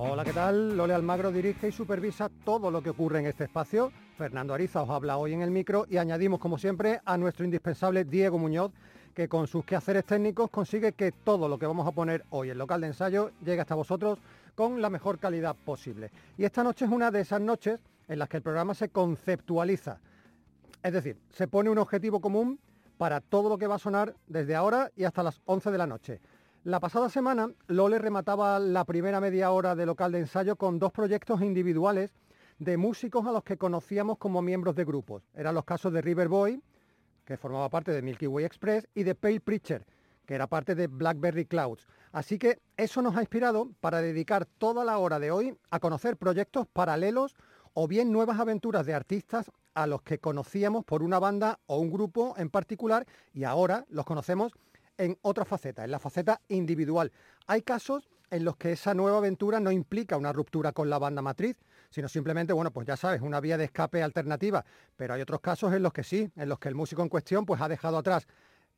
Hola, ¿qué tal? Lole Almagro dirige y supervisa todo lo que ocurre en este espacio. Fernando Ariza os habla hoy en el micro y añadimos, como siempre, a nuestro indispensable Diego Muñoz, que con sus quehaceres técnicos consigue que todo lo que vamos a poner hoy en local de ensayo llegue hasta vosotros con la mejor calidad posible. Y esta noche es una de esas noches en las que el programa se conceptualiza. Es decir, se pone un objetivo común para todo lo que va a sonar desde ahora y hasta las 11 de la noche. La pasada semana, Lole remataba la primera media hora de local de ensayo con dos proyectos individuales de músicos a los que conocíamos como miembros de grupos. Eran los casos de River Boy, que formaba parte de Milky Way Express, y de Pale Preacher, que era parte de Blackberry Clouds. Así que eso nos ha inspirado para dedicar toda la hora de hoy a conocer proyectos paralelos o bien nuevas aventuras de artistas a los que conocíamos por una banda o un grupo en particular y ahora los conocemos en otra faceta, en la faceta individual. Hay casos en los que esa nueva aventura no implica una ruptura con la banda matriz, sino simplemente, bueno, pues ya sabes, una vía de escape alternativa. Pero hay otros casos en los que sí, en los que el músico en cuestión pues ha dejado atrás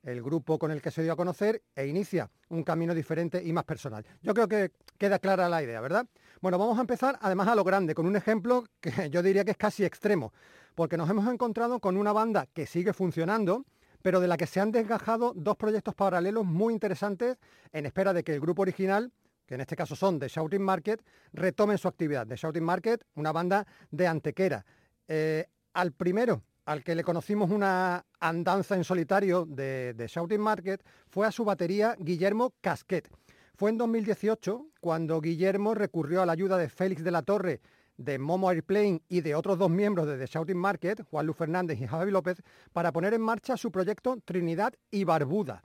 el grupo con el que se dio a conocer e inicia un camino diferente y más personal. Yo creo que queda clara la idea, ¿verdad? Bueno, vamos a empezar además a lo grande, con un ejemplo que yo diría que es casi extremo, porque nos hemos encontrado con una banda que sigue funcionando, pero de la que se han desgajado dos proyectos paralelos muy interesantes en espera de que el grupo original, que en este caso son The Shouting Market, retomen su actividad. The Shouting Market, una banda de Antequera. Eh, al primero, al que le conocimos una andanza en solitario de, de Shouting Market, fue a su batería Guillermo Casquet. Fue en 2018 cuando Guillermo recurrió a la ayuda de Félix de la Torre de Momo Airplane y de otros dos miembros de The Shouting Market, Juan Luis Fernández y Javi López, para poner en marcha su proyecto Trinidad y Barbuda.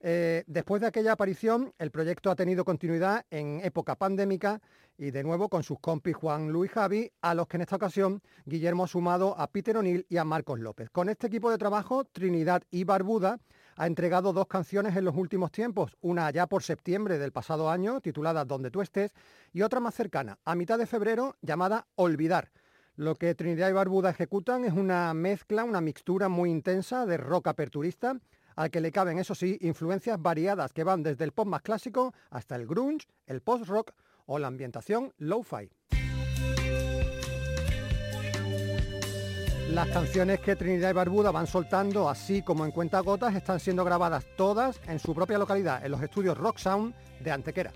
Eh, después de aquella aparición, el proyecto ha tenido continuidad en época pandémica y de nuevo con sus compis Juan Luis Javi, a los que en esta ocasión Guillermo ha sumado a Peter O'Neill y a Marcos López. Con este equipo de trabajo, Trinidad y Barbuda ha entregado dos canciones en los últimos tiempos, una ya por septiembre del pasado año, titulada Donde tú estés, y otra más cercana, a mitad de febrero, llamada Olvidar. Lo que Trinidad y Barbuda ejecutan es una mezcla, una mixtura muy intensa de rock aperturista, al que le caben, eso sí, influencias variadas que van desde el pop más clásico hasta el grunge, el post-rock o la ambientación lo-fi. Las canciones que Trinidad y Barbuda van soltando, así como en cuentagotas, están siendo grabadas todas en su propia localidad, en los estudios Rock Sound de Antequera.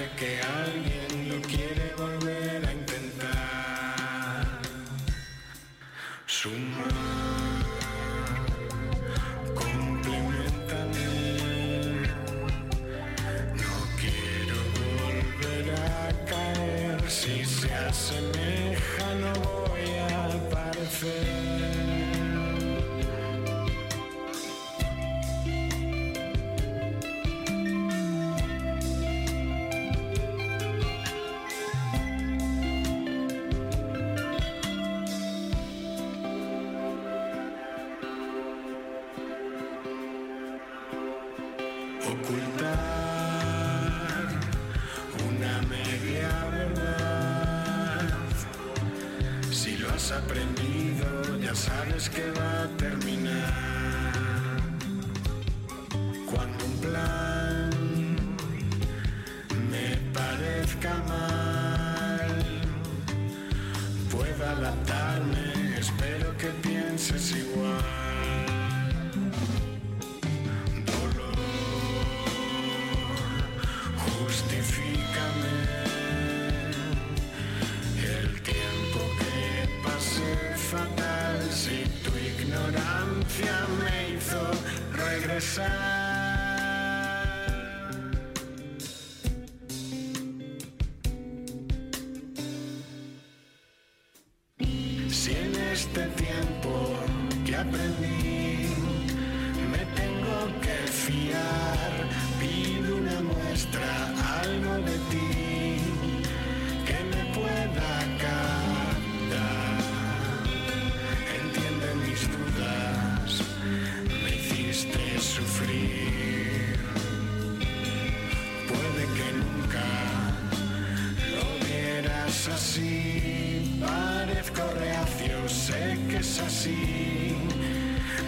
Que alguien lo quiere volver a intentar. Sumar, complementame. No quiero volver a caer. Si se asemeja, no voy a aparecer.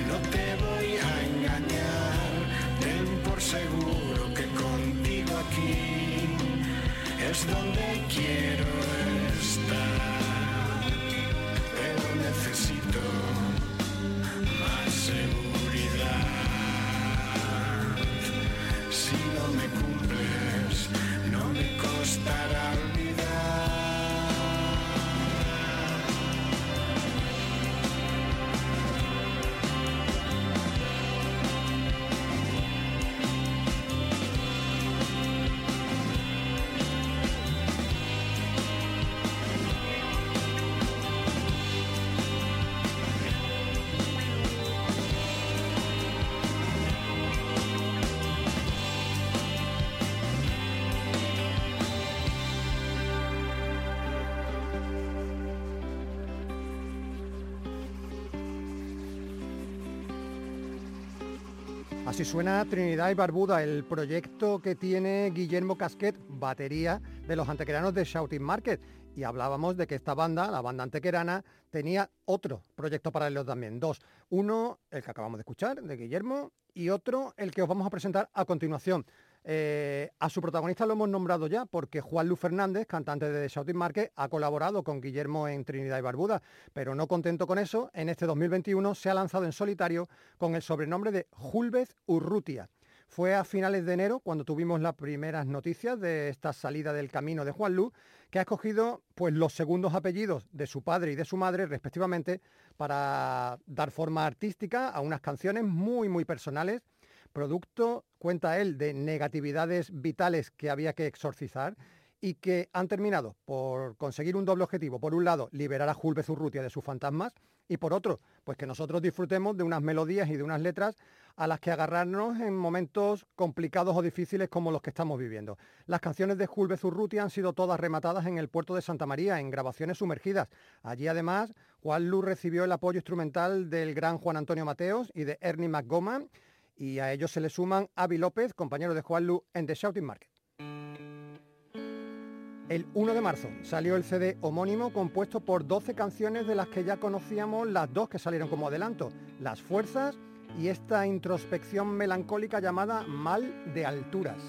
No te voy a engañar, ten por seguro que contigo aquí es donde quiero Así suena Trinidad y Barbuda, el proyecto que tiene Guillermo Casquet, batería de los antequeranos de Shouting Market. Y hablábamos de que esta banda, la banda antequerana, tenía otro proyecto paralelo también, dos. Uno, el que acabamos de escuchar, de Guillermo, y otro, el que os vamos a presentar a continuación. Eh, a su protagonista lo hemos nombrado ya porque Juan Lu Fernández, cantante de Shouting Market, ha colaborado con Guillermo en Trinidad y Barbuda, pero no contento con eso, en este 2021 se ha lanzado en solitario con el sobrenombre de Julvez Urrutia. Fue a finales de enero cuando tuvimos las primeras noticias de esta salida del camino de Juan Lu, que ha escogido pues, los segundos apellidos de su padre y de su madre, respectivamente, para dar forma artística a unas canciones muy, muy personales producto, cuenta él, de negatividades vitales que había que exorcizar y que han terminado por conseguir un doble objetivo. Por un lado, liberar a Julvez Urrutia de sus fantasmas y por otro, pues que nosotros disfrutemos de unas melodías y de unas letras a las que agarrarnos en momentos complicados o difíciles como los que estamos viviendo. Las canciones de Julvez Urrutia han sido todas rematadas en el puerto de Santa María, en grabaciones sumergidas. Allí además, Juan Lu recibió el apoyo instrumental del gran Juan Antonio Mateos y de Ernie McGoman y a ellos se le suman Avi López, compañero de Juan Lu en The Shouting Market. El 1 de marzo salió el CD homónimo compuesto por 12 canciones de las que ya conocíamos las dos que salieron como adelanto, Las Fuerzas y esta introspección melancólica llamada Mal de Alturas.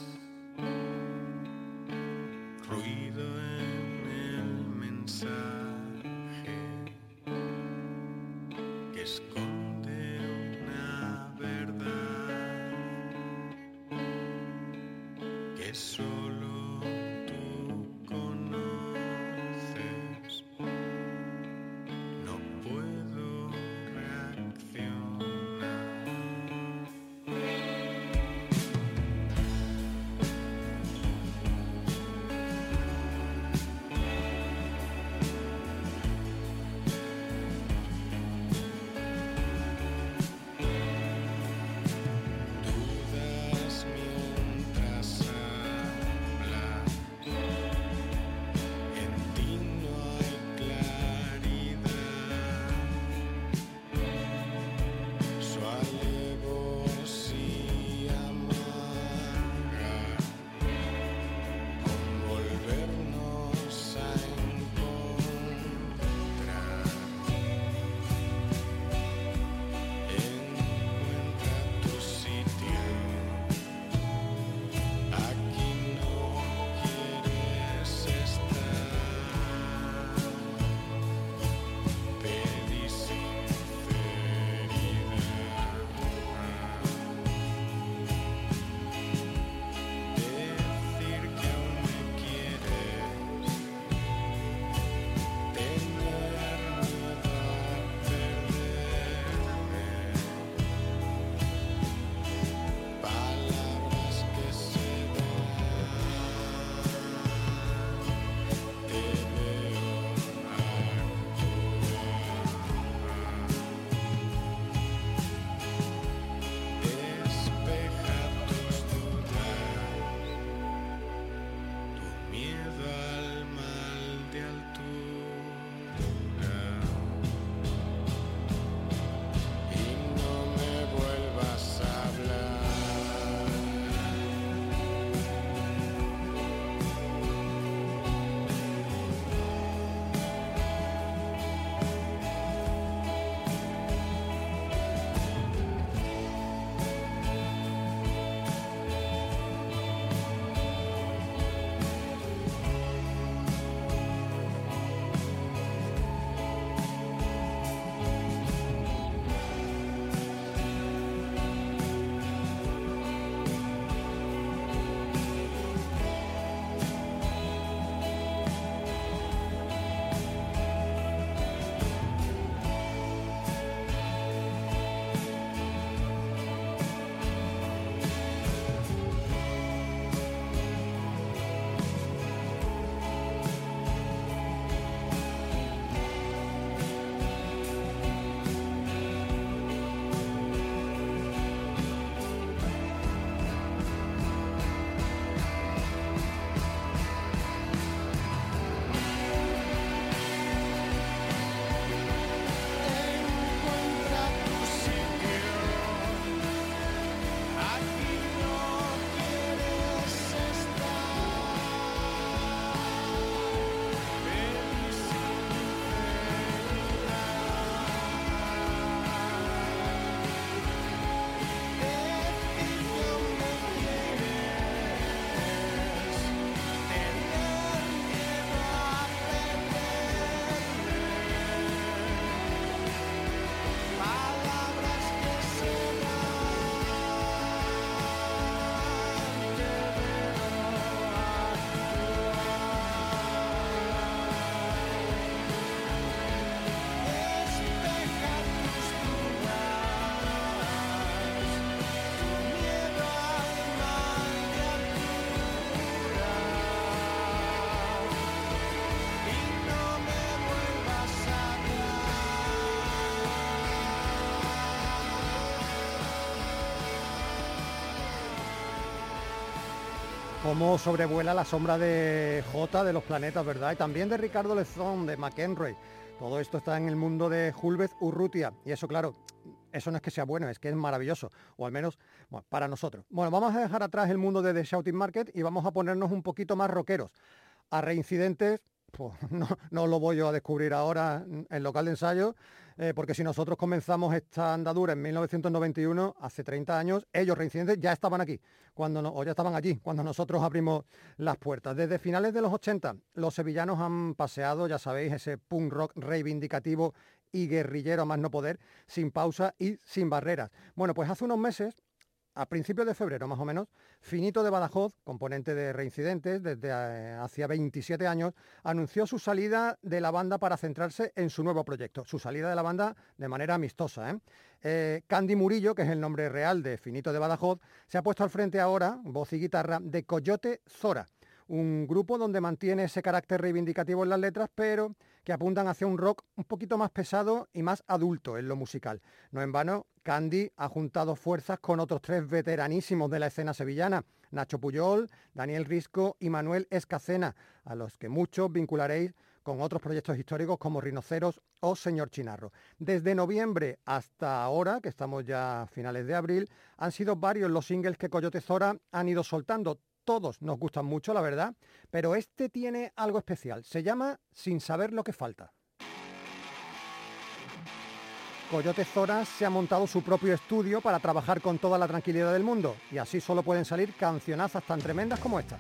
Cómo sobrevuela la sombra de J de los planetas, ¿verdad? Y también de Ricardo Lezón, de McEnroy. Todo esto está en el mundo de Hulbeth Urrutia. Y eso, claro, eso no es que sea bueno, es que es maravilloso. O al menos bueno, para nosotros. Bueno, vamos a dejar atrás el mundo de The Shouting Market y vamos a ponernos un poquito más rockeros. A reincidentes, pues no, no lo voy yo a descubrir ahora en local de ensayo, eh, porque si nosotros comenzamos esta andadura en 1991, hace 30 años, ellos reincidentes ya estaban aquí, cuando o ya estaban allí, cuando nosotros abrimos las puertas. Desde finales de los 80, los sevillanos han paseado, ya sabéis, ese punk rock reivindicativo y guerrillero a más no poder, sin pausa y sin barreras. Bueno, pues hace unos meses a principios de febrero más o menos, Finito de Badajoz, componente de Reincidentes desde eh, hacía 27 años, anunció su salida de la banda para centrarse en su nuevo proyecto. Su salida de la banda de manera amistosa. ¿eh? Eh, Candy Murillo, que es el nombre real de Finito de Badajoz, se ha puesto al frente ahora, voz y guitarra, de Coyote Zora, un grupo donde mantiene ese carácter reivindicativo en las letras, pero que apuntan hacia un rock un poquito más pesado y más adulto en lo musical. No en vano, Candy ha juntado fuerzas con otros tres veteranísimos de la escena sevillana, Nacho Puyol, Daniel Risco y Manuel Escacena, a los que muchos vincularéis con otros proyectos históricos como Rinoceros o Señor Chinarro. Desde noviembre hasta ahora, que estamos ya a finales de abril, han sido varios los singles que Coyote Zora han ido soltando. Todos nos gustan mucho, la verdad, pero este tiene algo especial. Se llama Sin saber lo que falta. Coyote Zora se ha montado su propio estudio para trabajar con toda la tranquilidad del mundo y así solo pueden salir cancionazas tan tremendas como esta.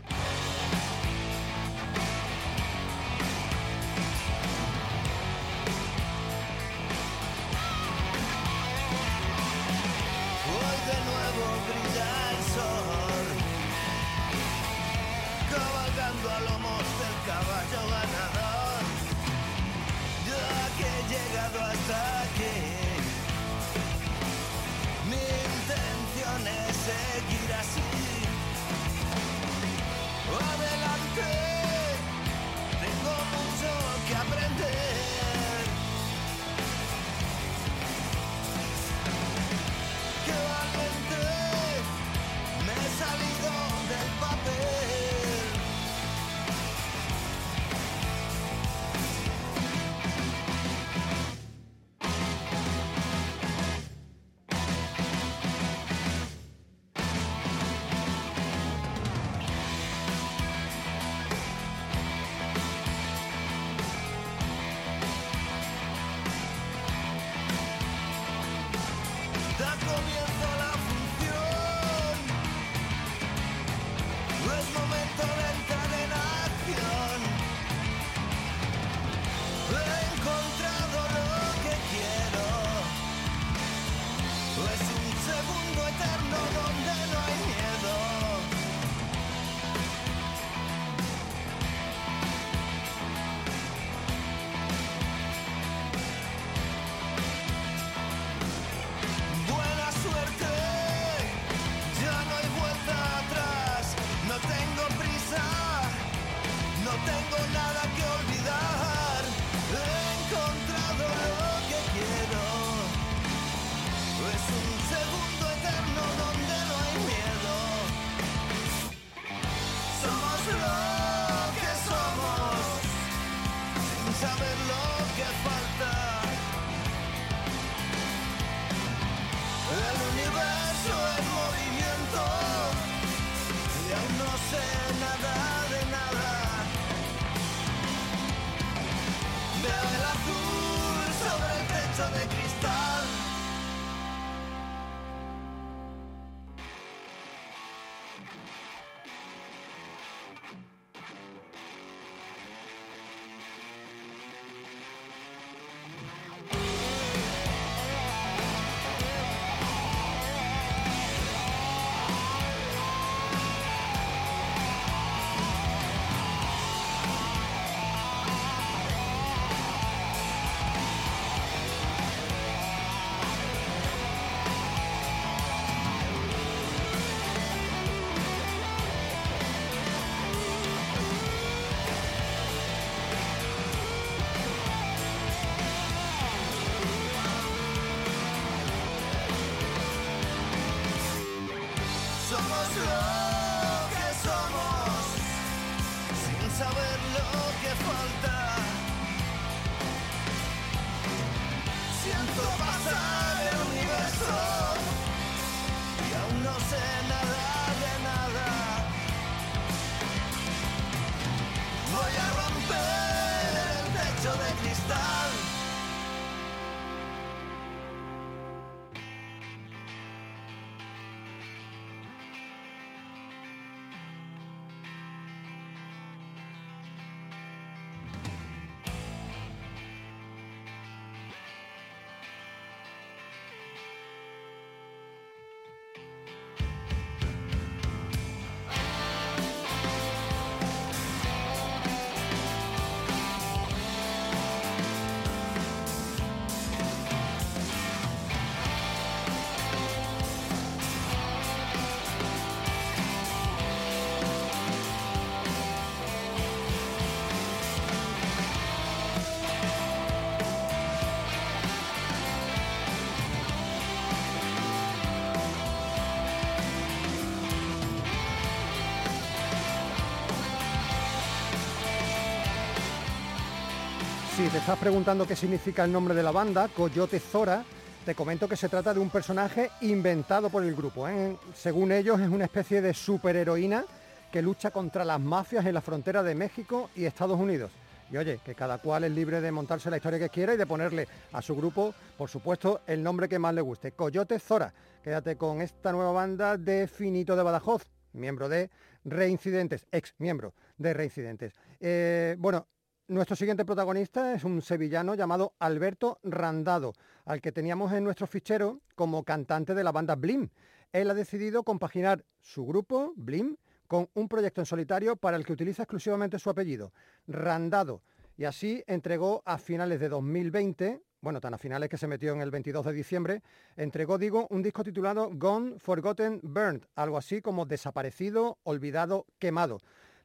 Si te estás preguntando qué significa el nombre de la banda, Coyote Zora, te comento que se trata de un personaje inventado por el grupo. ¿eh? Según ellos, es una especie de superheroína que lucha contra las mafias en la frontera de México y Estados Unidos. Y oye, que cada cual es libre de montarse la historia que quiera y de ponerle a su grupo, por supuesto, el nombre que más le guste. Coyote Zora. Quédate con esta nueva banda de Finito de Badajoz, miembro de Reincidentes, ex miembro de Reincidentes. Eh, bueno, nuestro siguiente protagonista es un sevillano llamado Alberto Randado, al que teníamos en nuestro fichero como cantante de la banda Blim. Él ha decidido compaginar su grupo, Blim, con un proyecto en solitario para el que utiliza exclusivamente su apellido, Randado, y así entregó a finales de 2020, bueno, tan a finales que se metió en el 22 de diciembre, entregó, digo, un disco titulado Gone, Forgotten, Burned, algo así como desaparecido, olvidado, quemado.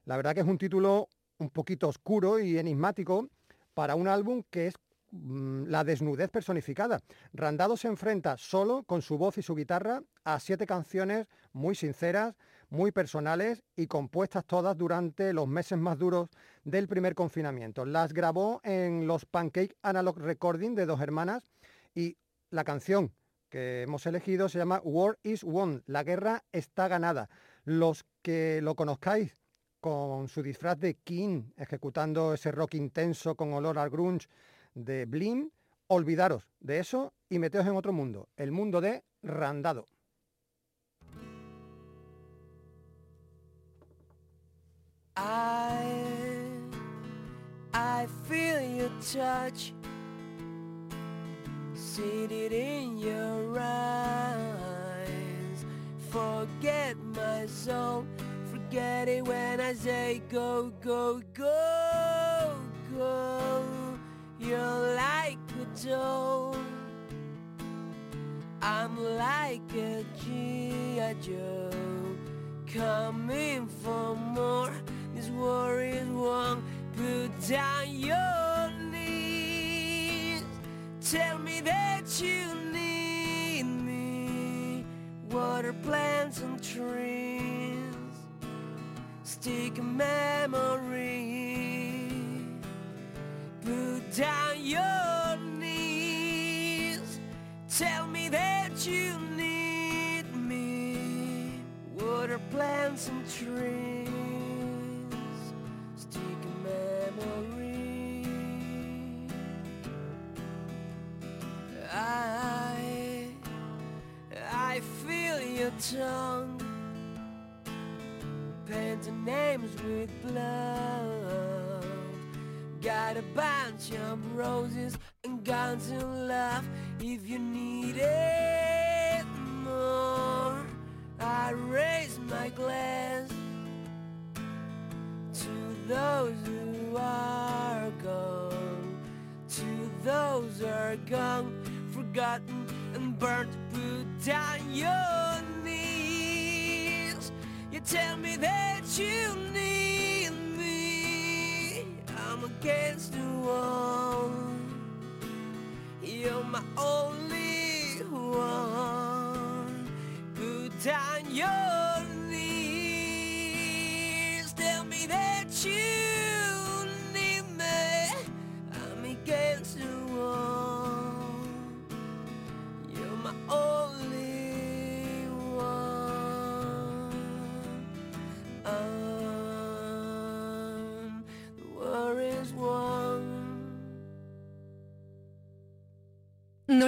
La verdad que es un título un poquito oscuro y enigmático para un álbum que es mm, la desnudez personificada. Randado se enfrenta solo con su voz y su guitarra a siete canciones muy sinceras, muy personales y compuestas todas durante los meses más duros del primer confinamiento. Las grabó en los Pancake Analog Recording de dos hermanas y la canción que hemos elegido se llama War is Won, la guerra está ganada. Los que lo conozcáis con su disfraz de King, ejecutando ese rock intenso con olor al grunge de Blim, olvidaros de eso y meteos en otro mundo, el mundo de Randado. Forget my forget it when I say go go go go you're like a doll I'm like a G.I. Joe coming for more. This war is won. Put down your knees. Tell me that you need me. Water plants and trees. A memory. Put down your knees. Tell me that you need me. Water plants and trees. Names with blood. Got a bunch of roses and guns and love if you need it more. I raise my glass to those who are gone, to those who are gone, forgotten and burnt. Put down your tell me that you need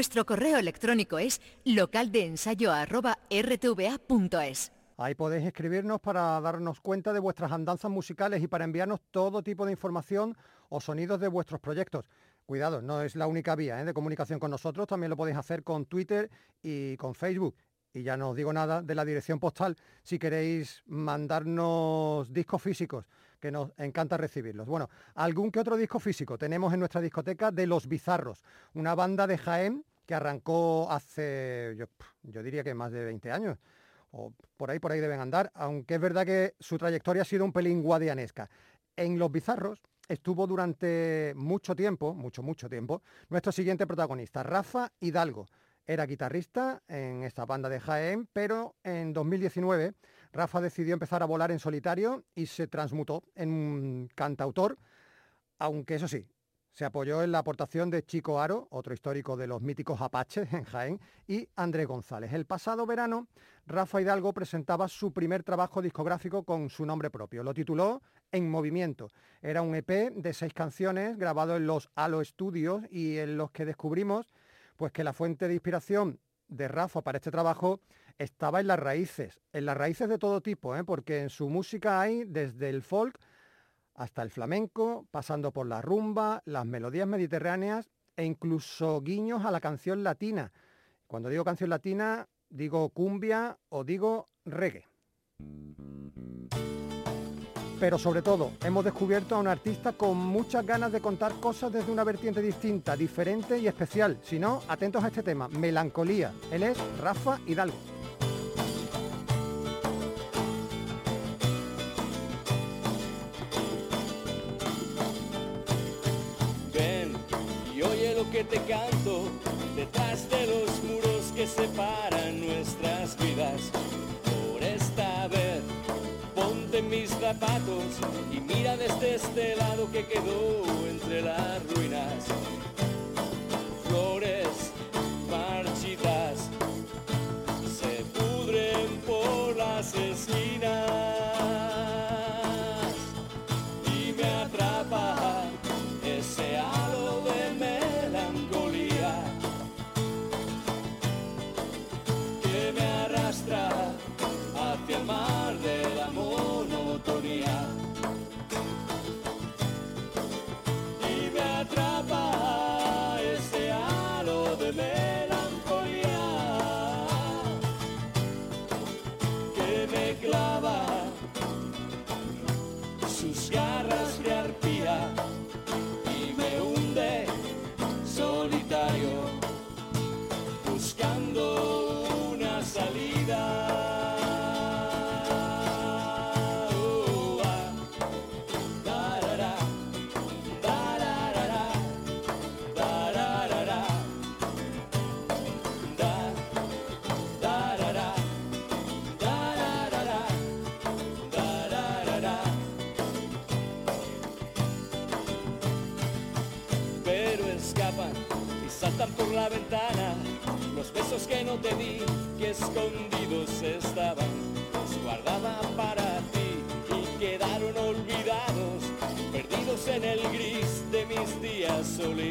Nuestro correo electrónico es localdeensayo@rtva.es. Ahí podéis escribirnos para darnos cuenta de vuestras andanzas musicales y para enviarnos todo tipo de información o sonidos de vuestros proyectos. Cuidado, no es la única vía ¿eh? de comunicación con nosotros, también lo podéis hacer con Twitter y con Facebook. Y ya no os digo nada de la dirección postal si queréis mandarnos discos físicos, que nos encanta recibirlos. Bueno, algún que otro disco físico tenemos en nuestra discoteca de Los Bizarros, una banda de Jaén que arrancó hace, yo, yo diría que más de 20 años o por ahí, por ahí deben andar, aunque es verdad que su trayectoria ha sido un pelín guadianesca. En Los Bizarros estuvo durante mucho tiempo, mucho, mucho tiempo, nuestro siguiente protagonista, Rafa Hidalgo. Era guitarrista en esta banda de Jaén, pero en 2019 Rafa decidió empezar a volar en solitario y se transmutó en un cantautor, aunque eso sí, se apoyó en la aportación de Chico Aro, otro histórico de los míticos Apaches en Jaén, y Andrés González. El pasado verano, Rafa Hidalgo presentaba su primer trabajo discográfico con su nombre propio. Lo tituló En Movimiento. Era un EP de seis canciones grabado en los Halo Studios y en los que descubrimos pues, que la fuente de inspiración de Rafa para este trabajo estaba en las raíces, en las raíces de todo tipo, ¿eh? porque en su música hay desde el folk hasta el flamenco, pasando por la rumba, las melodías mediterráneas e incluso guiños a la canción latina. Cuando digo canción latina, digo cumbia o digo reggae. Pero sobre todo, hemos descubierto a un artista con muchas ganas de contar cosas desde una vertiente distinta, diferente y especial. Si no, atentos a este tema, melancolía. Él es Rafa Hidalgo. Y mira desde este lado que quedó entre las ruinas. Te di, que escondidos estaban, los guardaba para ti y quedaron olvidados, perdidos en el gris de mis días solitarios.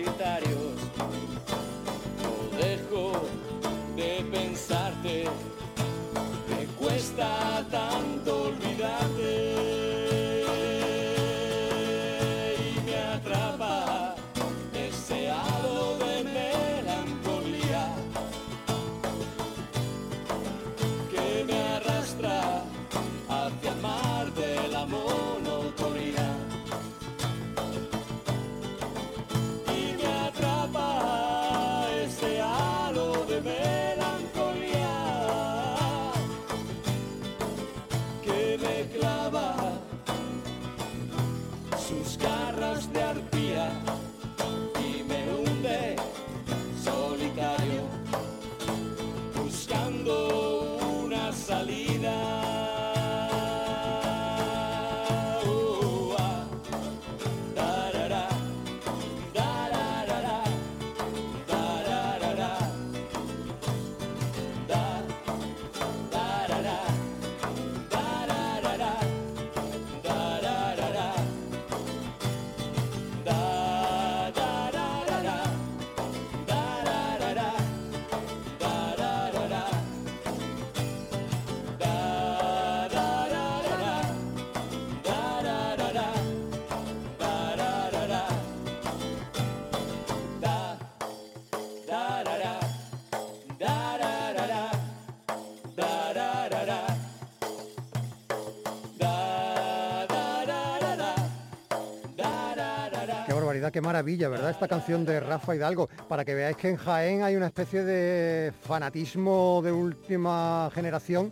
Qué maravilla, ¿verdad? Esta canción de Rafa Hidalgo, para que veáis que en Jaén hay una especie de fanatismo de última generación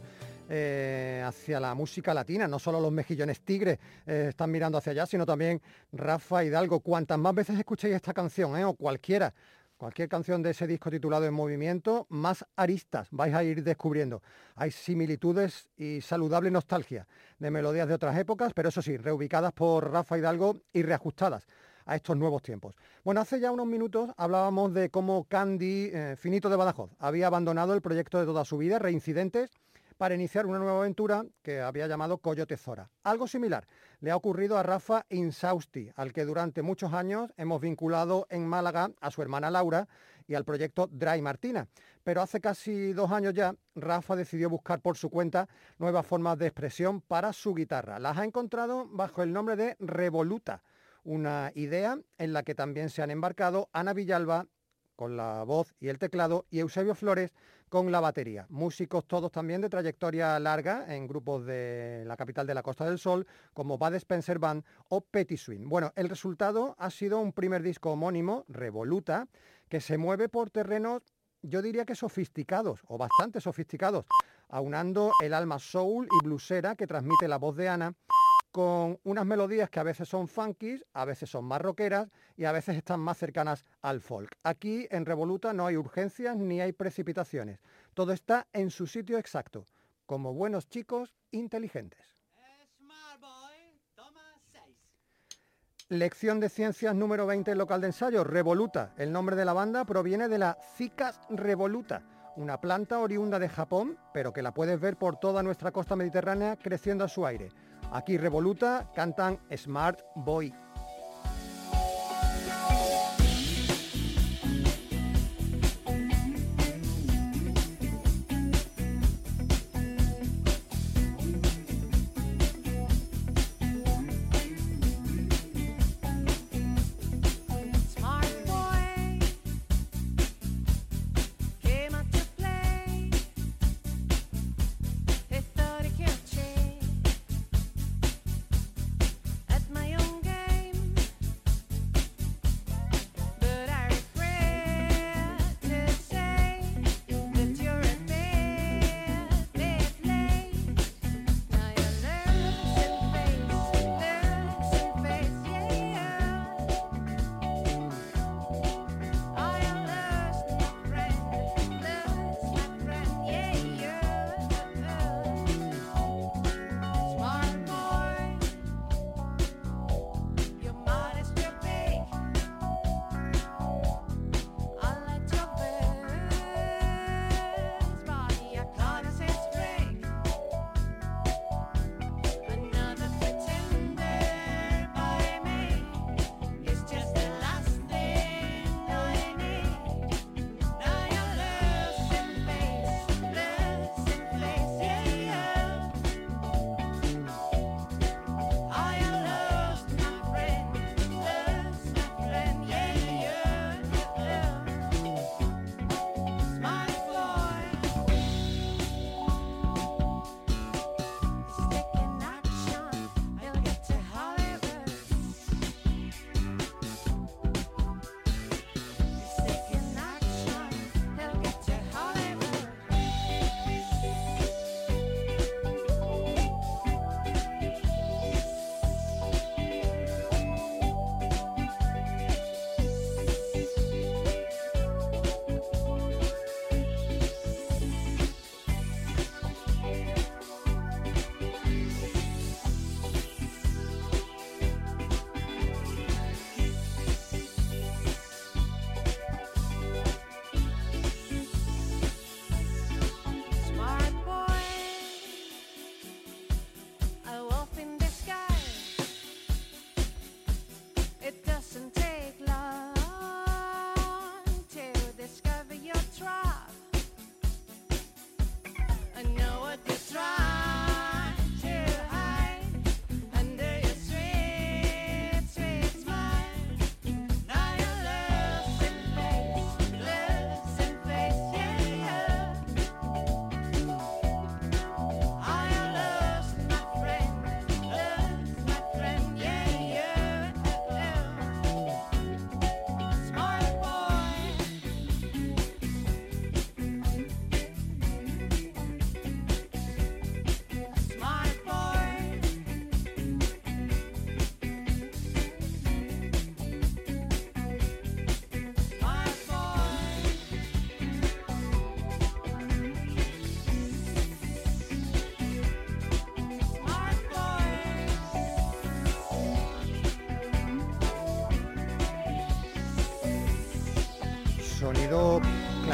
eh, hacia la música latina. No solo los mejillones tigres eh, están mirando hacia allá, sino también Rafa Hidalgo. Cuantas más veces escuchéis esta canción, eh, o cualquiera, cualquier canción de ese disco titulado En Movimiento, más aristas vais a ir descubriendo. Hay similitudes y saludable nostalgia de melodías de otras épocas, pero eso sí, reubicadas por Rafa Hidalgo y reajustadas a estos nuevos tiempos. Bueno, hace ya unos minutos hablábamos de cómo Candy, finito de Badajoz, había abandonado el proyecto de toda su vida, Reincidentes, para iniciar una nueva aventura que había llamado Coyote Zora. Algo similar le ha ocurrido a Rafa Insausti, al que durante muchos años hemos vinculado en Málaga a su hermana Laura y al proyecto Dry Martina. Pero hace casi dos años ya, Rafa decidió buscar por su cuenta nuevas formas de expresión para su guitarra. Las ha encontrado bajo el nombre de Revoluta, una idea en la que también se han embarcado Ana Villalba con la voz y el teclado y Eusebio Flores con la batería. Músicos todos también de trayectoria larga en grupos de la capital de la Costa del Sol, como Bad Spencer Band o Petty Swing. Bueno, el resultado ha sido un primer disco homónimo, Revoluta, que se mueve por terrenos, yo diría que sofisticados, o bastante sofisticados, aunando el alma soul y bluesera que transmite la voz de Ana con unas melodías que a veces son funky, a veces son más rockeras y a veces están más cercanas al folk. Aquí en Revoluta no hay urgencias ni hay precipitaciones. Todo está en su sitio exacto, como buenos chicos inteligentes. Lección de Ciencias número 20 local de ensayo, Revoluta. El nombre de la banda proviene de la Cicas revoluta, una planta oriunda de Japón, pero que la puedes ver por toda nuestra costa mediterránea creciendo a su aire. Aquí Revoluta cantan Smart Boy.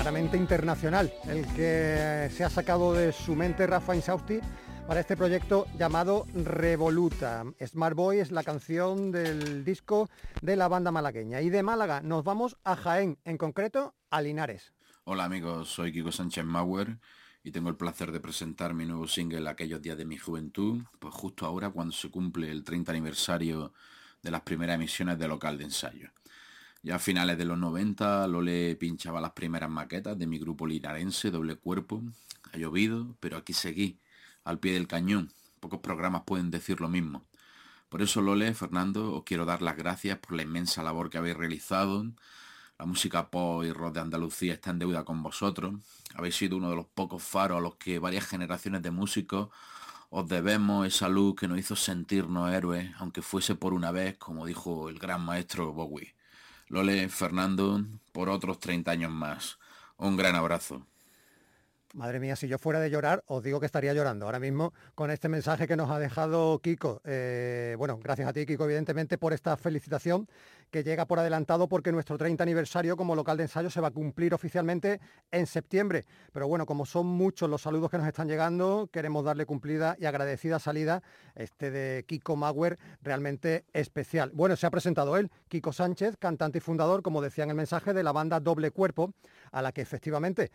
Claramente internacional, el que se ha sacado de su mente Rafa Insausti para este proyecto llamado Revoluta. Smart Boy es la canción del disco de la banda malagueña. Y de Málaga nos vamos a Jaén, en concreto a Linares. Hola amigos, soy Kiko Sánchez Mauer y tengo el placer de presentar mi nuevo single Aquellos días de mi juventud, pues justo ahora cuando se cumple el 30 aniversario de las primeras emisiones de local de ensayo. Ya a finales de los 90, Lole pinchaba las primeras maquetas de mi grupo linarense Doble Cuerpo. Ha llovido, pero aquí seguí, al pie del cañón. Pocos programas pueden decir lo mismo. Por eso, Lole, Fernando, os quiero dar las gracias por la inmensa labor que habéis realizado. La música pop y rock de Andalucía está en deuda con vosotros. Habéis sido uno de los pocos faros a los que varias generaciones de músicos os debemos esa luz que nos hizo sentirnos héroes, aunque fuese por una vez, como dijo el gran maestro Bowie. Lole, Fernando, por otros 30 años más. Un gran abrazo. Madre mía, si yo fuera de llorar, os digo que estaría llorando ahora mismo con este mensaje que nos ha dejado Kiko. Eh, bueno, gracias a ti, Kiko, evidentemente, por esta felicitación que llega por adelantado porque nuestro 30 aniversario como local de ensayo se va a cumplir oficialmente en septiembre. Pero bueno, como son muchos los saludos que nos están llegando, queremos darle cumplida y agradecida salida este de Kiko Mauer, realmente especial. Bueno, se ha presentado él, Kiko Sánchez, cantante y fundador, como decía en el mensaje, de la banda Doble Cuerpo, a la que efectivamente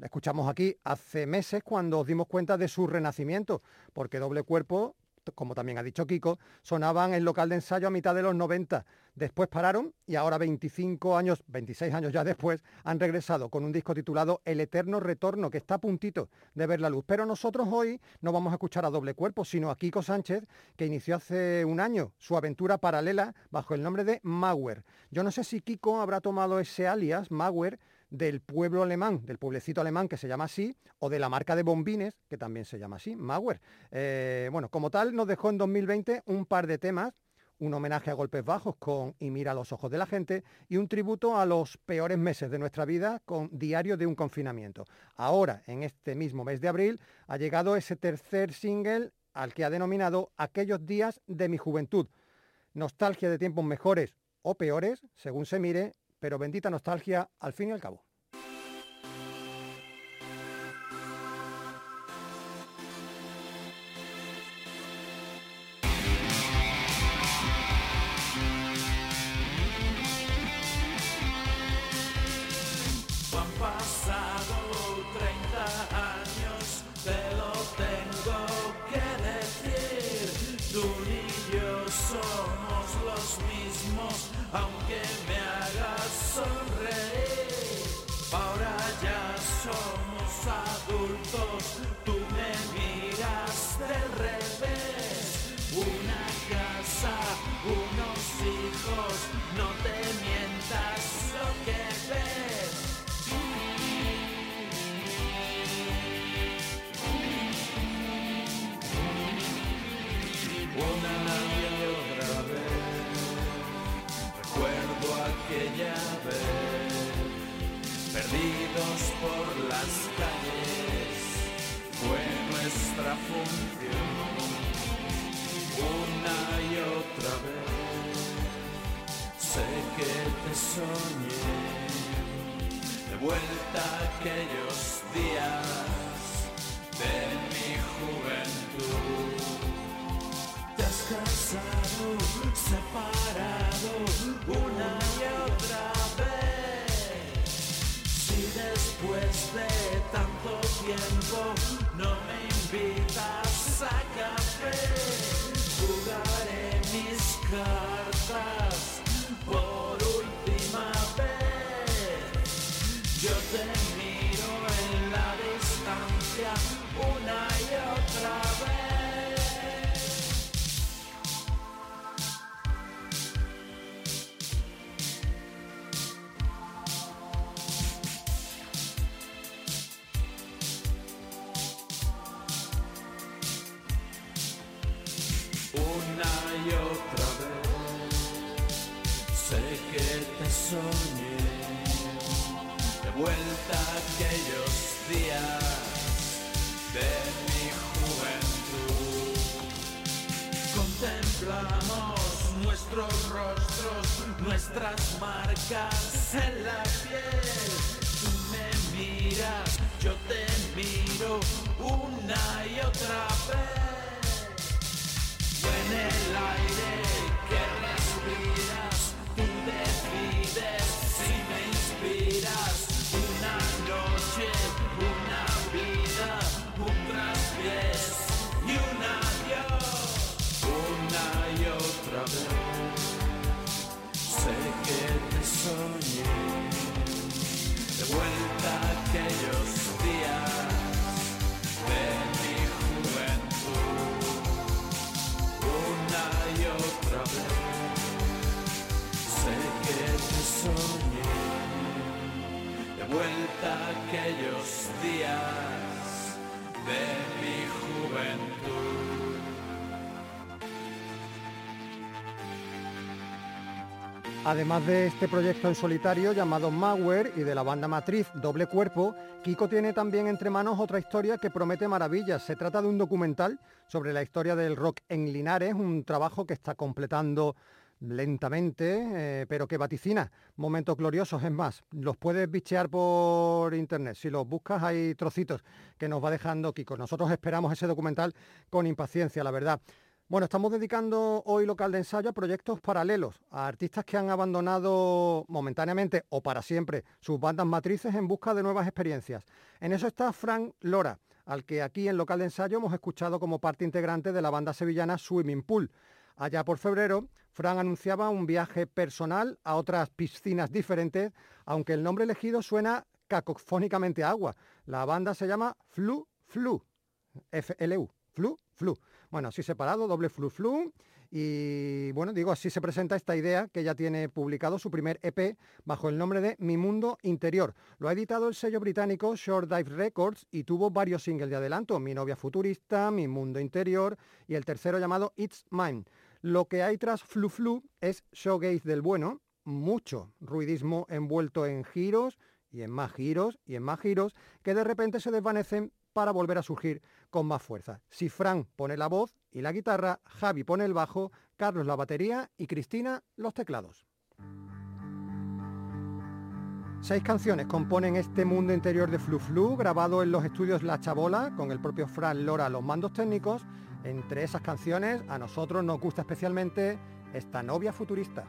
escuchamos aquí hace meses cuando os dimos cuenta de su renacimiento, porque Doble Cuerpo como también ha dicho Kiko, sonaban en local de ensayo a mitad de los 90. Después pararon y ahora 25 años, 26 años ya después, han regresado con un disco titulado El Eterno Retorno, que está a puntito de ver la luz. Pero nosotros hoy no vamos a escuchar a doble cuerpo, sino a Kiko Sánchez, que inició hace un año su aventura paralela bajo el nombre de Mauer. Yo no sé si Kiko habrá tomado ese alias, Mauer, del pueblo alemán, del pueblecito alemán que se llama así, o de la marca de bombines, que también se llama así, Mauer. Eh, bueno, como tal, nos dejó en 2020 un par de temas, un homenaje a golpes bajos con Y mira los ojos de la gente y un tributo a los peores meses de nuestra vida con Diario de un confinamiento. Ahora, en este mismo mes de abril, ha llegado ese tercer single al que ha denominado Aquellos días de mi juventud. Nostalgia de tiempos mejores o peores, según se mire, pero bendita nostalgia al fin y al cabo. Vuelta aquellos días de mi juventud Además de este proyecto en solitario llamado Mauer y de la banda matriz Doble Cuerpo, Kiko tiene también entre manos otra historia que promete maravillas. Se trata de un documental sobre la historia del rock en Linares, un trabajo que está completando lentamente, eh, pero que vaticina momentos gloriosos. Es más, los puedes bichear por internet. Si los buscas hay trocitos que nos va dejando Kiko. Nosotros esperamos ese documental con impaciencia, la verdad. Bueno, estamos dedicando hoy local de ensayo a proyectos paralelos, a artistas que han abandonado momentáneamente o para siempre sus bandas matrices en busca de nuevas experiencias. En eso está Frank Lora, al que aquí en local de ensayo hemos escuchado como parte integrante de la banda sevillana Swimming Pool. Allá por febrero, Frank anunciaba un viaje personal a otras piscinas diferentes, aunque el nombre elegido suena cacofónicamente a agua. La banda se llama Flu Flu, F-L-U, Flu Flu. Bueno, así separado, doble flu flu. Y bueno, digo, así se presenta esta idea que ya tiene publicado su primer EP bajo el nombre de Mi Mundo Interior. Lo ha editado el sello británico Short Dive Records y tuvo varios singles de adelanto, Mi novia futurista, Mi Mundo Interior y el tercero llamado It's Mine. Lo que hay tras Flu Flu es showgaze del bueno, mucho ruidismo envuelto en giros y en más giros y en más giros que de repente se desvanecen para volver a surgir con más fuerza. Si Fran pone la voz y la guitarra, Javi pone el bajo, Carlos la batería y Cristina los teclados. Seis canciones componen este mundo interior de Flu Flu, grabado en los estudios La Chabola, con el propio Fran Lora a los mandos técnicos. Entre esas canciones, a nosotros nos gusta especialmente esta novia futurista.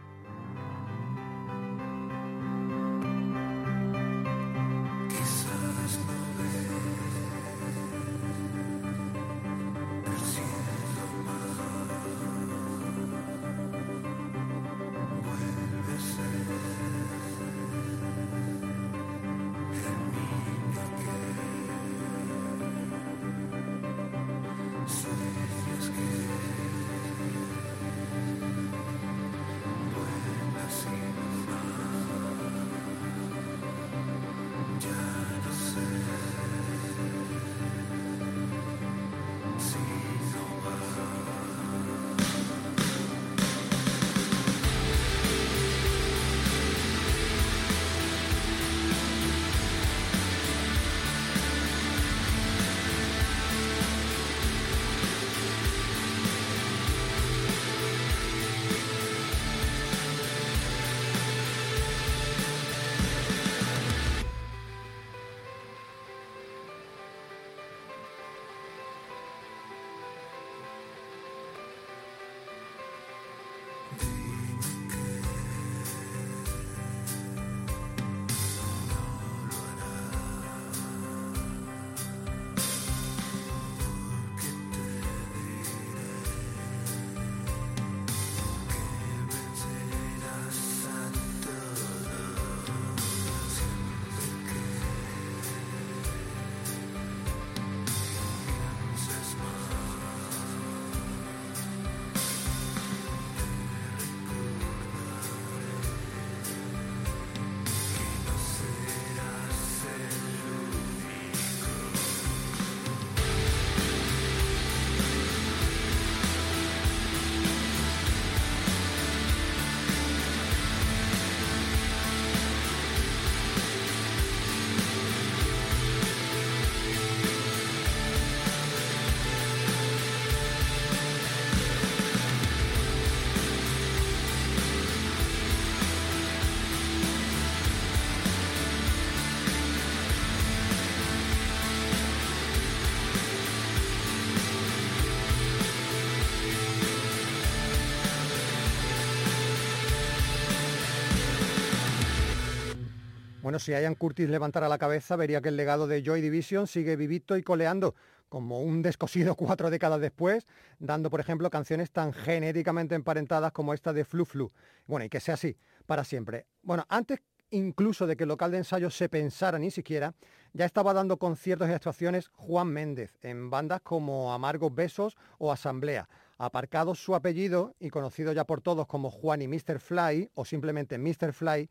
Bueno, si Ian Curtis levantara la cabeza, vería que el legado de Joy Division sigue vivito y coleando como un descosido cuatro décadas después, dando, por ejemplo, canciones tan genéticamente emparentadas como esta de Flu Flu. Bueno, y que sea así, para siempre. Bueno, antes incluso de que el local de ensayo se pensara ni siquiera, ya estaba dando conciertos y actuaciones Juan Méndez en bandas como Amargos Besos o Asamblea. Aparcado su apellido y conocido ya por todos como Juan y Mr. Fly o simplemente Mr. Fly,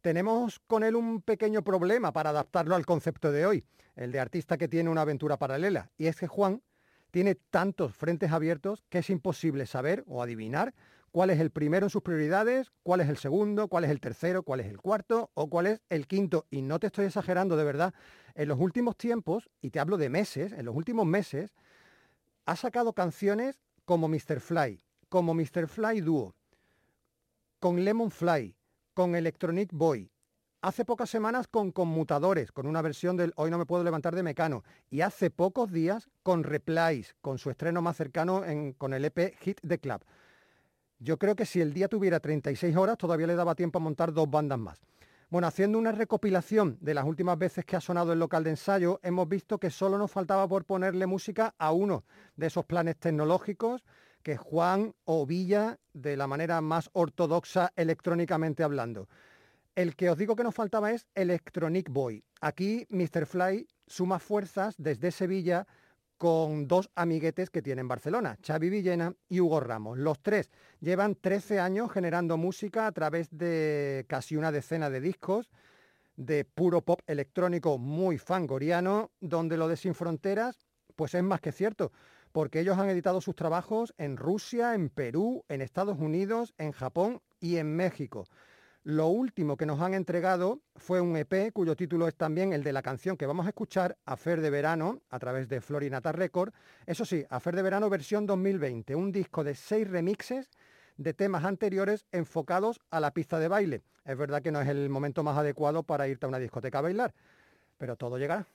tenemos con él un pequeño problema para adaptarlo al concepto de hoy, el de artista que tiene una aventura paralela. Y es que Juan tiene tantos frentes abiertos que es imposible saber o adivinar cuál es el primero en sus prioridades, cuál es el segundo, cuál es el tercero, cuál es el cuarto o cuál es el quinto. Y no te estoy exagerando de verdad, en los últimos tiempos, y te hablo de meses, en los últimos meses, ha sacado canciones como Mr. Fly, como Mr. Fly Duo, con Lemon Fly, con Electronic Boy, hace pocas semanas con Conmutadores, con una versión del Hoy no me puedo levantar de Mecano, y hace pocos días con Replies, con su estreno más cercano en, con el EP Hit the Club. Yo creo que si el día tuviera 36 horas todavía le daba tiempo a montar dos bandas más. Bueno, haciendo una recopilación de las últimas veces que ha sonado el local de ensayo, hemos visto que solo nos faltaba por ponerle música a uno de esos planes tecnológicos que Juan o Villa de la manera más ortodoxa electrónicamente hablando. El que os digo que nos faltaba es Electronic Boy. Aquí Mr. Fly suma fuerzas desde Sevilla con dos amiguetes que tiene en Barcelona, Xavi Villena y Hugo Ramos. Los tres llevan 13 años generando música a través de casi una decena de discos de puro pop electrónico muy fangoriano, donde lo de Sin Fronteras pues es más que cierto, porque ellos han editado sus trabajos en Rusia, en Perú, en Estados Unidos, en Japón y en México. Lo último que nos han entregado fue un EP cuyo título es también el de la canción que vamos a escuchar, Afer de Verano, a través de Florinata Record. Eso sí, Afer de Verano versión 2020, un disco de seis remixes de temas anteriores enfocados a la pista de baile. Es verdad que no es el momento más adecuado para irte a una discoteca a bailar, pero todo llegará.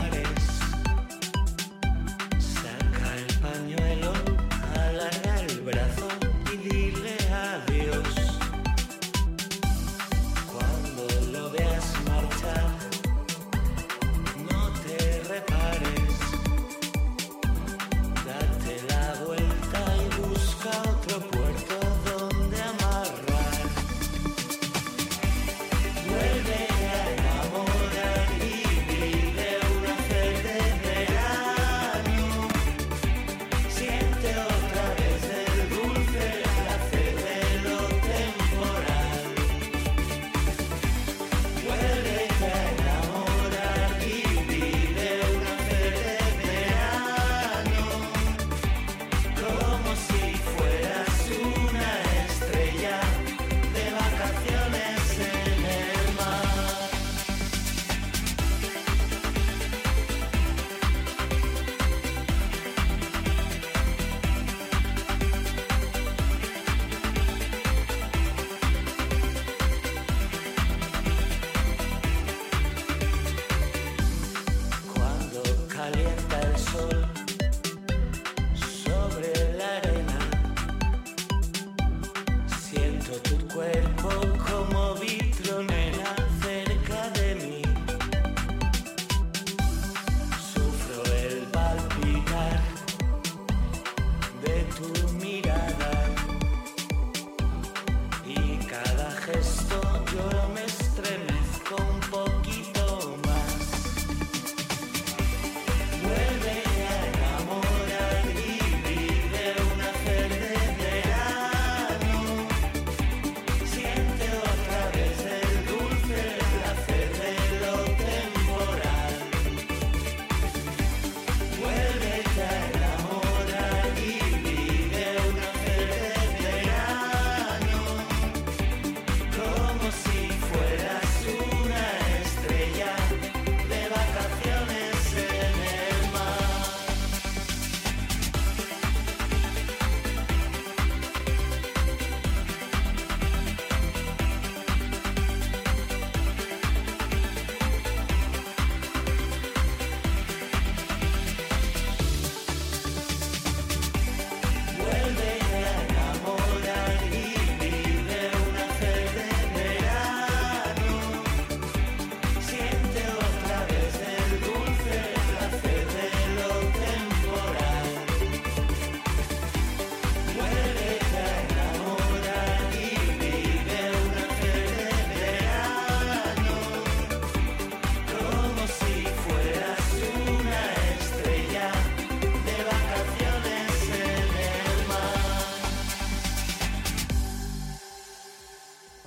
Otros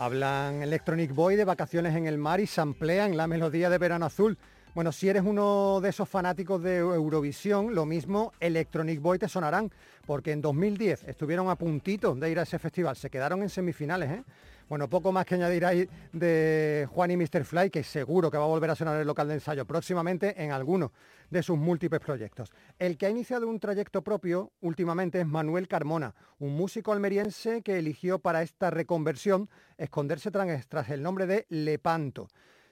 Hablan Electronic Boy de vacaciones en el mar y samplean la melodía de Verano Azul. Bueno, si eres uno de esos fanáticos de Eurovisión, lo mismo Electronic Boy te sonarán, porque en 2010 estuvieron a puntito de ir a ese festival, se quedaron en semifinales, ¿eh? Bueno, poco más que añadir ahí de Juan y Mr. Fly, que seguro que va a volver a sonar el local de ensayo próximamente en alguno de sus múltiples proyectos. El que ha iniciado un trayecto propio últimamente es Manuel Carmona, un músico almeriense que eligió para esta reconversión esconderse tras el nombre de Lepanto.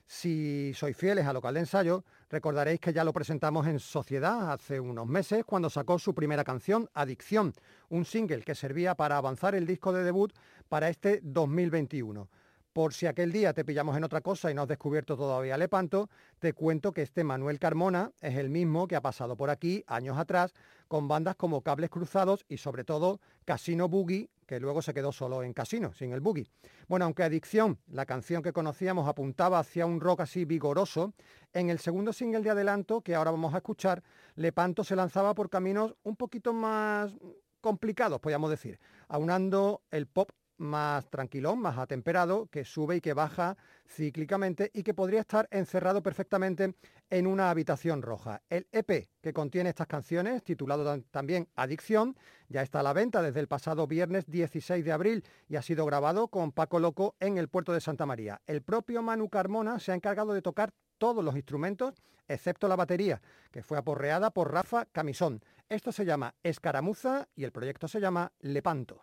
Si sois fieles a local de ensayo, recordaréis que ya lo presentamos en Sociedad hace unos meses cuando sacó su primera canción, Adicción, un single que servía para avanzar el disco de debut para este 2021. Por si aquel día te pillamos en otra cosa y no has descubierto todavía Lepanto, te cuento que este Manuel Carmona es el mismo que ha pasado por aquí años atrás con bandas como Cables Cruzados y sobre todo Casino Boogie, que luego se quedó solo en Casino, sin el Boogie. Bueno, aunque Adicción, la canción que conocíamos, apuntaba hacia un rock así vigoroso, en el segundo single de adelanto, que ahora vamos a escuchar, Lepanto se lanzaba por caminos un poquito más complicados, podríamos decir, aunando el pop más tranquilón, más atemperado, que sube y que baja cíclicamente y que podría estar encerrado perfectamente en una habitación roja. El EP que contiene estas canciones, titulado también Adicción, ya está a la venta desde el pasado viernes 16 de abril y ha sido grabado con Paco Loco en el puerto de Santa María. El propio Manu Carmona se ha encargado de tocar todos los instrumentos, excepto la batería, que fue aporreada por Rafa Camisón. Esto se llama Escaramuza y el proyecto se llama Lepanto.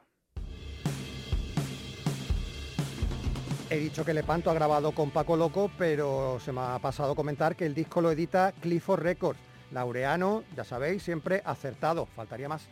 He dicho que Lepanto ha grabado con Paco Loco, pero se me ha pasado comentar que el disco lo edita Clifford Records. Laureano, ya sabéis, siempre acertado, faltaría más.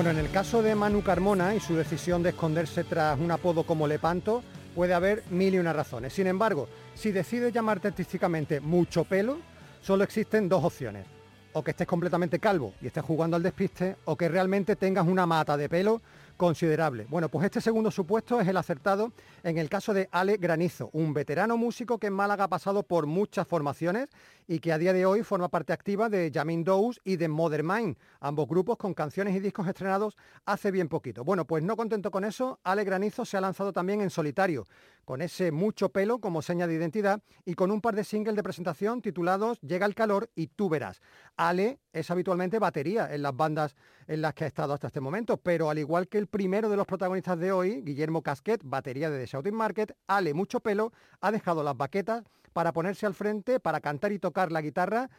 Bueno, en el caso de Manu Carmona y su decisión de esconderse tras un apodo como Lepanto, puede haber mil y una razones. Sin embargo, si decides llamarte artísticamente mucho pelo, solo existen dos opciones. O que estés completamente calvo y estés jugando al despiste, o que realmente tengas una mata de pelo considerable. Bueno, pues este segundo supuesto es el acertado en el caso de Ale Granizo, un veterano músico que en Málaga ha pasado por muchas formaciones y que a día de hoy forma parte activa de Jamin Dose y de Mother Mind, ambos grupos con canciones y discos estrenados hace bien poquito. Bueno, pues no contento con eso, Ale Granizo se ha lanzado también en solitario, con ese mucho pelo como seña de identidad y con un par de singles de presentación titulados Llega el calor y tú verás. Ale es habitualmente batería en las bandas en las que ha estado hasta este momento, pero al igual que el primero de los protagonistas de hoy, Guillermo Casquet, batería de The Shouting Market, Ale Mucho Pelo ha dejado las baquetas para ponerse al frente, para cantar y tocar la guitarra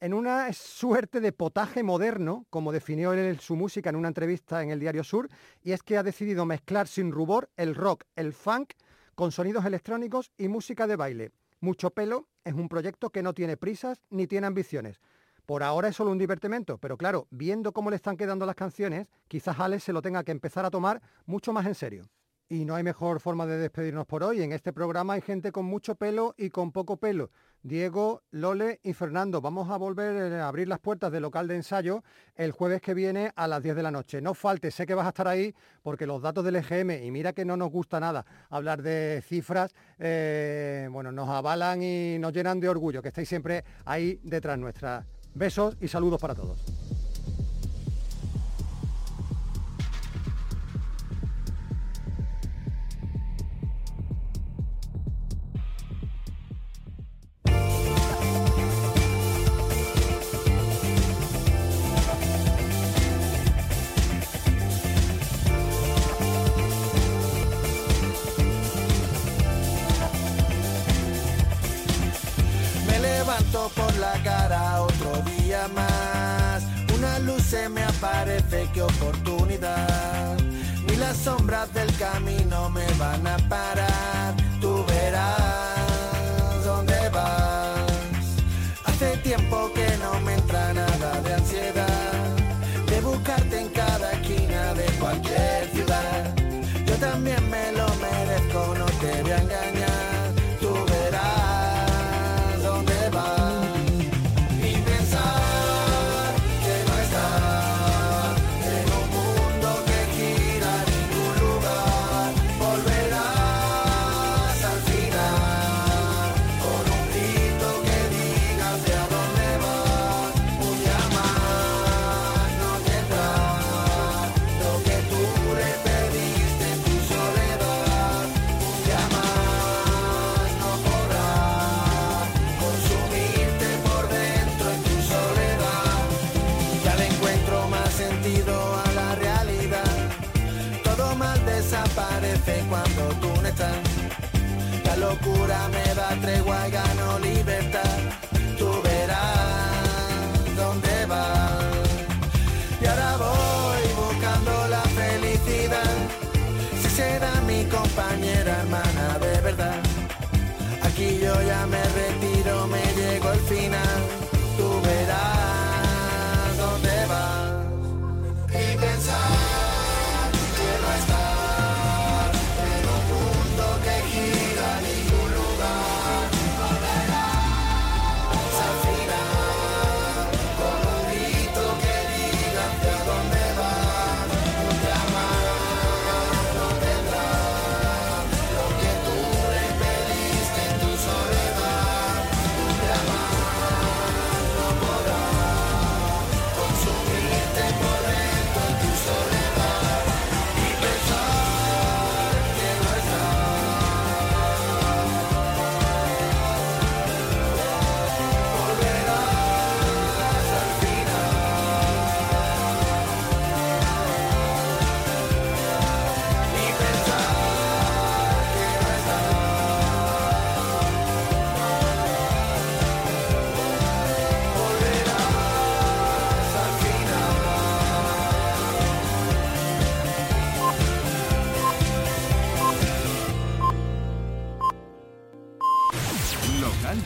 en una suerte de potaje moderno, como definió él su música en una entrevista en el Diario Sur, y es que ha decidido mezclar sin rubor el rock, el funk, con sonidos electrónicos y música de baile. Mucho Pelo es un proyecto que no tiene prisas ni tiene ambiciones. Por ahora es solo un divertimento, pero claro, viendo cómo le están quedando las canciones, quizás Alex se lo tenga que empezar a tomar mucho más en serio. Y no hay mejor forma de despedirnos por hoy. En este programa hay gente con mucho pelo y con poco pelo. Diego, Lole y Fernando. Vamos a volver a abrir las puertas del local de ensayo el jueves que viene a las 10 de la noche. No falte, sé que vas a estar ahí porque los datos del EGM, y mira que no nos gusta nada hablar de cifras, eh, bueno, nos avalan y nos llenan de orgullo que estáis siempre ahí detrás nuestra. Besos y saludos para todos.